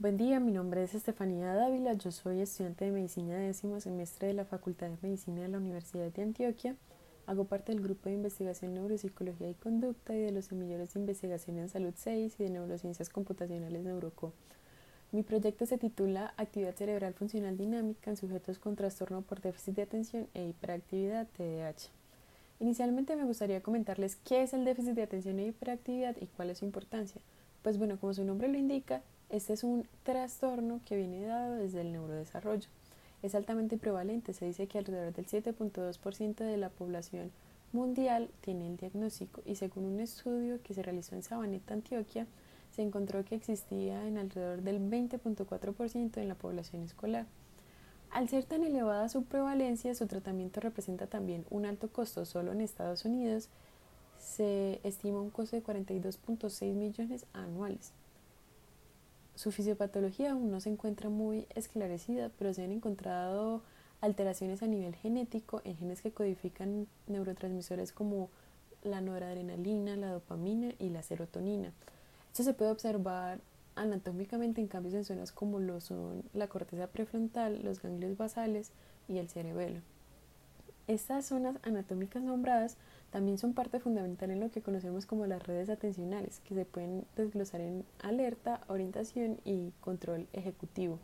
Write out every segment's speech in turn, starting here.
Buen día, mi nombre es Estefanía Dávila, yo soy estudiante de medicina de décimo semestre de la Facultad de Medicina de la Universidad de Antioquia. Hago parte del grupo de investigación neuropsicología y conducta y de los semilleros de investigación en salud 6 y de neurociencias computacionales Neuroco. Mi proyecto se titula Actividad cerebral funcional dinámica en sujetos con trastorno por déficit de atención e hiperactividad TDAH. Inicialmente me gustaría comentarles qué es el déficit de atención e hiperactividad y cuál es su importancia. Pues bueno, como su nombre lo indica, este es un trastorno que viene dado desde el neurodesarrollo. Es altamente prevalente, se dice que alrededor del 7.2% de la población mundial tiene el diagnóstico y según un estudio que se realizó en Sabaneta, Antioquia, se encontró que existía en alrededor del 20.4% en la población escolar. Al ser tan elevada su prevalencia, su tratamiento representa también un alto costo. Solo en Estados Unidos se estima un costo de 42.6 millones anuales. Su fisiopatología aún no se encuentra muy esclarecida, pero se han encontrado alteraciones a nivel genético en genes que codifican neurotransmisores como la noradrenalina, la dopamina y la serotonina. Esto se puede observar anatómicamente en cambios en zonas como lo son la corteza prefrontal, los ganglios basales y el cerebelo. Estas zonas anatómicas nombradas también son parte fundamental en lo que conocemos como las redes atencionales, que se pueden desglosar en alerta, orientación y control ejecutivo.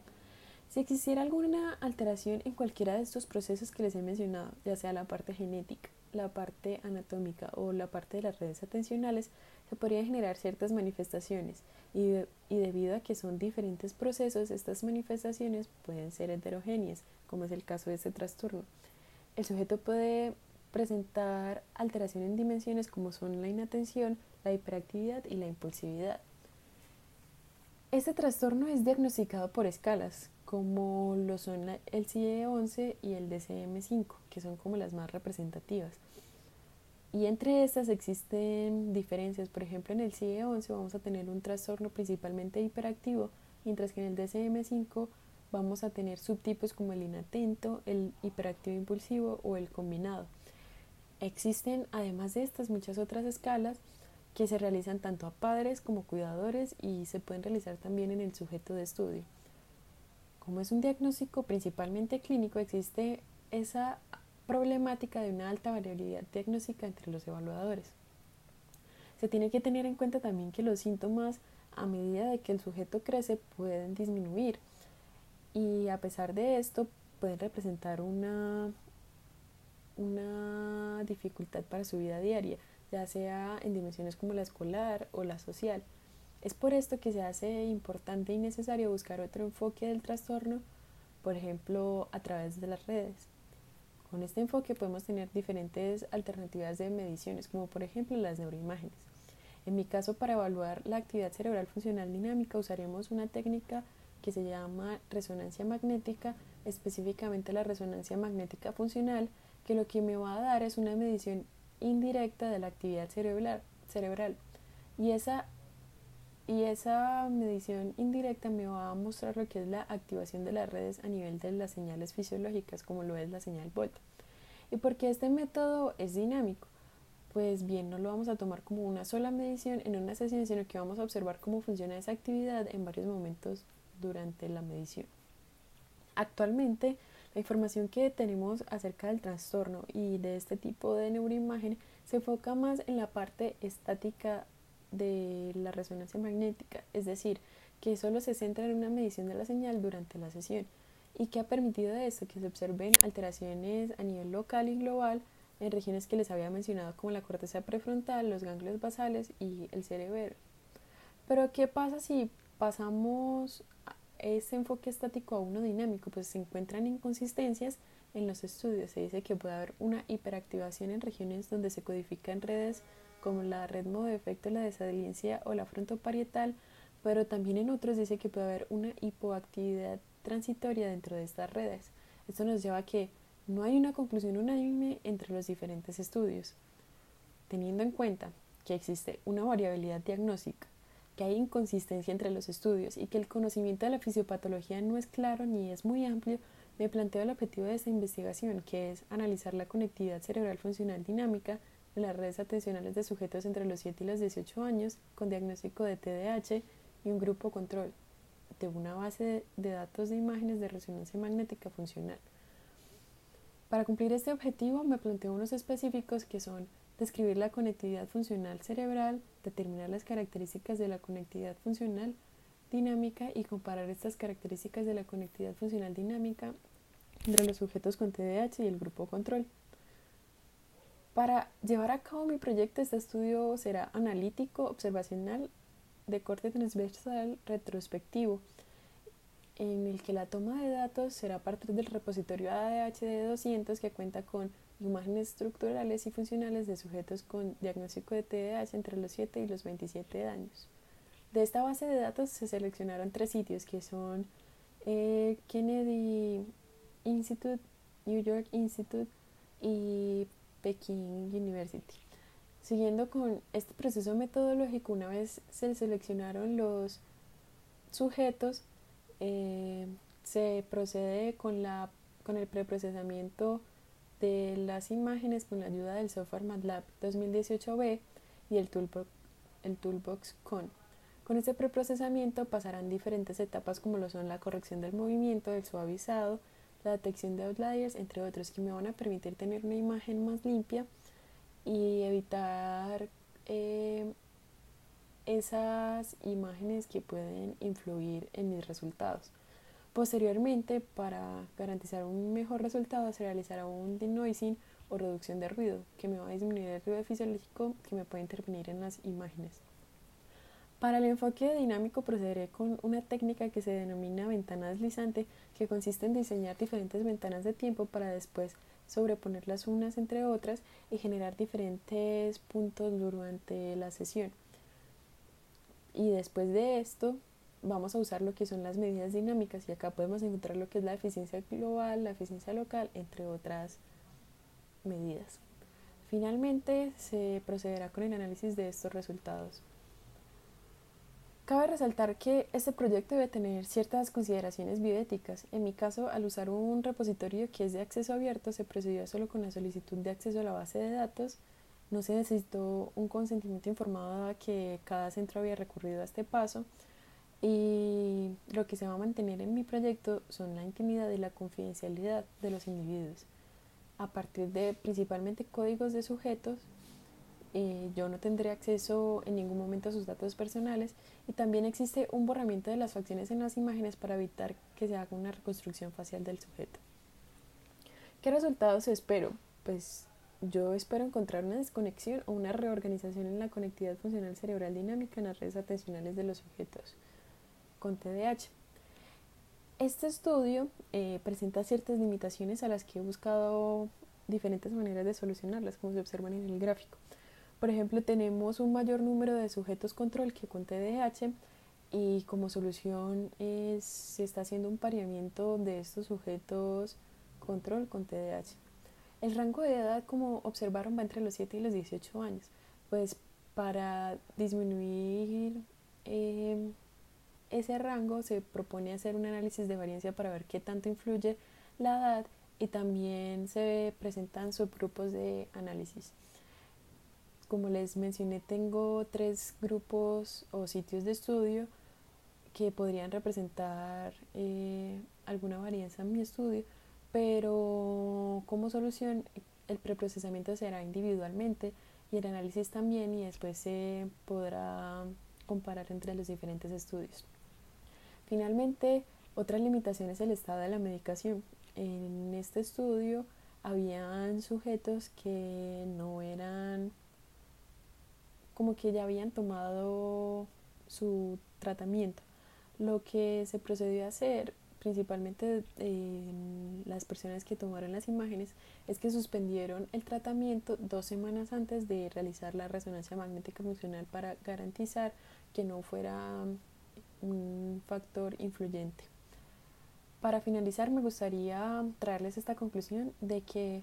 Si existiera alguna alteración en cualquiera de estos procesos que les he mencionado, ya sea la parte genética, la parte anatómica o la parte de las redes atencionales, se podrían generar ciertas manifestaciones y, y, debido a que son diferentes procesos, estas manifestaciones pueden ser heterogéneas, como es el caso de este trastorno. El sujeto puede presentar alteración en dimensiones como son la inatención, la hiperactividad y la impulsividad. Este trastorno es diagnosticado por escalas, como lo son el CIE-11 y el DCM-5, que son como las más representativas. Y entre estas existen diferencias, por ejemplo en el CIE-11 vamos a tener un trastorno principalmente hiperactivo, mientras que en el DCM-5 vamos a tener subtipos como el inatento, el hiperactivo impulsivo o el combinado. Existen además de estas muchas otras escalas que se realizan tanto a padres como cuidadores y se pueden realizar también en el sujeto de estudio. Como es un diagnóstico principalmente clínico, existe esa problemática de una alta variabilidad diagnóstica entre los evaluadores. Se tiene que tener en cuenta también que los síntomas a medida de que el sujeto crece pueden disminuir y a pesar de esto pueden representar una una dificultad para su vida diaria, ya sea en dimensiones como la escolar o la social. Es por esto que se hace importante y necesario buscar otro enfoque del trastorno, por ejemplo, a través de las redes. Con este enfoque podemos tener diferentes alternativas de mediciones, como por ejemplo las neuroimágenes. En mi caso, para evaluar la actividad cerebral funcional dinámica, usaremos una técnica que se llama resonancia magnética, específicamente la resonancia magnética funcional, que lo que me va a dar es una medición indirecta de la actividad cerebral, cerebral. Y esa, y esa medición indirecta me va a mostrar lo que es la activación de las redes a nivel de las señales fisiológicas, como lo es la señal Volta. ¿Y por qué este método es dinámico? Pues bien, no lo vamos a tomar como una sola medición en una sesión, sino que vamos a observar cómo funciona esa actividad en varios momentos durante la medición. Actualmente, la información que tenemos acerca del trastorno y de este tipo de neuroimagen se enfoca más en la parte estática de la resonancia magnética, es decir, que solo se centra en una medición de la señal durante la sesión y que ha permitido esto que se observen alteraciones a nivel local y global en regiones que les había mencionado como la corteza prefrontal, los ganglios basales y el cerebro. Pero ¿qué pasa si pasamos ese enfoque estático a uno dinámico, pues se encuentran inconsistencias en los estudios. Se dice que puede haber una hiperactivación en regiones donde se codifican redes como la red modo de la desadencia o la frontoparietal, pero también en otros dice que puede haber una hipoactividad transitoria dentro de estas redes. Esto nos lleva a que no hay una conclusión unánime entre los diferentes estudios. Teniendo en cuenta que existe una variabilidad diagnóstica que hay inconsistencia entre los estudios y que el conocimiento de la fisiopatología no es claro ni es muy amplio, me planteo el objetivo de esta investigación, que es analizar la conectividad cerebral funcional dinámica en las redes atencionales de sujetos entre los 7 y los 18 años con diagnóstico de TDAH y un grupo control. de una base de datos de imágenes de resonancia magnética funcional. Para cumplir este objetivo me planteo unos específicos que son describir la conectividad funcional cerebral, determinar las características de la conectividad funcional dinámica y comparar estas características de la conectividad funcional dinámica entre los sujetos con TDAH y el grupo control. Para llevar a cabo mi proyecto, este estudio será analítico, observacional, de corte transversal, retrospectivo, en el que la toma de datos será a partir del repositorio ADHD 200 que cuenta con imágenes estructurales y funcionales de sujetos con diagnóstico de TDAH entre los 7 y los 27 años. De esta base de datos se seleccionaron tres sitios que son eh, Kennedy Institute, New York Institute y Peking University. Siguiendo con este proceso metodológico, una vez se seleccionaron los sujetos, eh, se procede con, la, con el preprocesamiento de las imágenes con la ayuda del software MATLAB 2018B y el Toolbox, el Toolbox Con. Con este preprocesamiento pasarán diferentes etapas como lo son la corrección del movimiento, el suavizado, la detección de outliers, entre otros, que me van a permitir tener una imagen más limpia y evitar eh, esas imágenes que pueden influir en mis resultados. Posteriormente, para garantizar un mejor resultado, se realizará un denoising o reducción de ruido, que me va a disminuir el ruido fisiológico que me puede intervenir en las imágenes. Para el enfoque dinámico procederé con una técnica que se denomina ventana deslizante, que consiste en diseñar diferentes ventanas de tiempo para después sobreponerlas unas entre otras y generar diferentes puntos durante la sesión. Y después de esto vamos a usar lo que son las medidas dinámicas y acá podemos encontrar lo que es la eficiencia global, la eficiencia local, entre otras medidas. Finalmente se procederá con el análisis de estos resultados. Cabe resaltar que este proyecto debe tener ciertas consideraciones bioéticas. En mi caso, al usar un repositorio que es de acceso abierto, se procedió solo con la solicitud de acceso a la base de datos. No se necesitó un consentimiento informado a que cada centro había recurrido a este paso. Y lo que se va a mantener en mi proyecto son la intimidad y la confidencialidad de los individuos. A partir de principalmente códigos de sujetos, eh, yo no tendré acceso en ningún momento a sus datos personales y también existe un borramiento de las facciones en las imágenes para evitar que se haga una reconstrucción facial del sujeto. ¿Qué resultados espero? Pues yo espero encontrar una desconexión o una reorganización en la conectividad funcional cerebral dinámica en las redes atencionales de los sujetos con TDAH. Este estudio eh, presenta ciertas limitaciones a las que he buscado diferentes maneras de solucionarlas, como se observan en el gráfico. Por ejemplo, tenemos un mayor número de sujetos control que con TDAH y como solución se está haciendo un pareamiento de estos sujetos control con TDAH. El rango de edad, como observaron, va entre los 7 y los 18 años. Pues para disminuir eh, ese rango se propone hacer un análisis de variancia para ver qué tanto influye la edad y también se presentan subgrupos de análisis. Como les mencioné, tengo tres grupos o sitios de estudio que podrían representar eh, alguna varianza en mi estudio, pero como solución el preprocesamiento será individualmente y el análisis también y después se podrá comparar entre los diferentes estudios. Finalmente, otra limitación es el estado de la medicación. En este estudio habían sujetos que no eran como que ya habían tomado su tratamiento. Lo que se procedió a hacer, principalmente las personas que tomaron las imágenes, es que suspendieron el tratamiento dos semanas antes de realizar la resonancia magnética funcional para garantizar que no fuera un factor influyente. Para finalizar, me gustaría traerles esta conclusión de que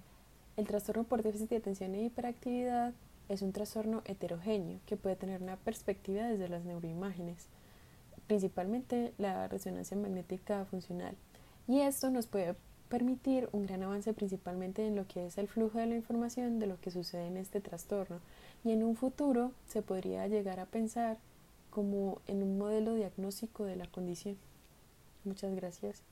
el trastorno por déficit de atención e hiperactividad es un trastorno heterogéneo que puede tener una perspectiva desde las neuroimágenes, principalmente la resonancia magnética funcional. Y esto nos puede permitir un gran avance principalmente en lo que es el flujo de la información de lo que sucede en este trastorno. Y en un futuro se podría llegar a pensar como en un modelo diagnóstico de la condición. Muchas gracias.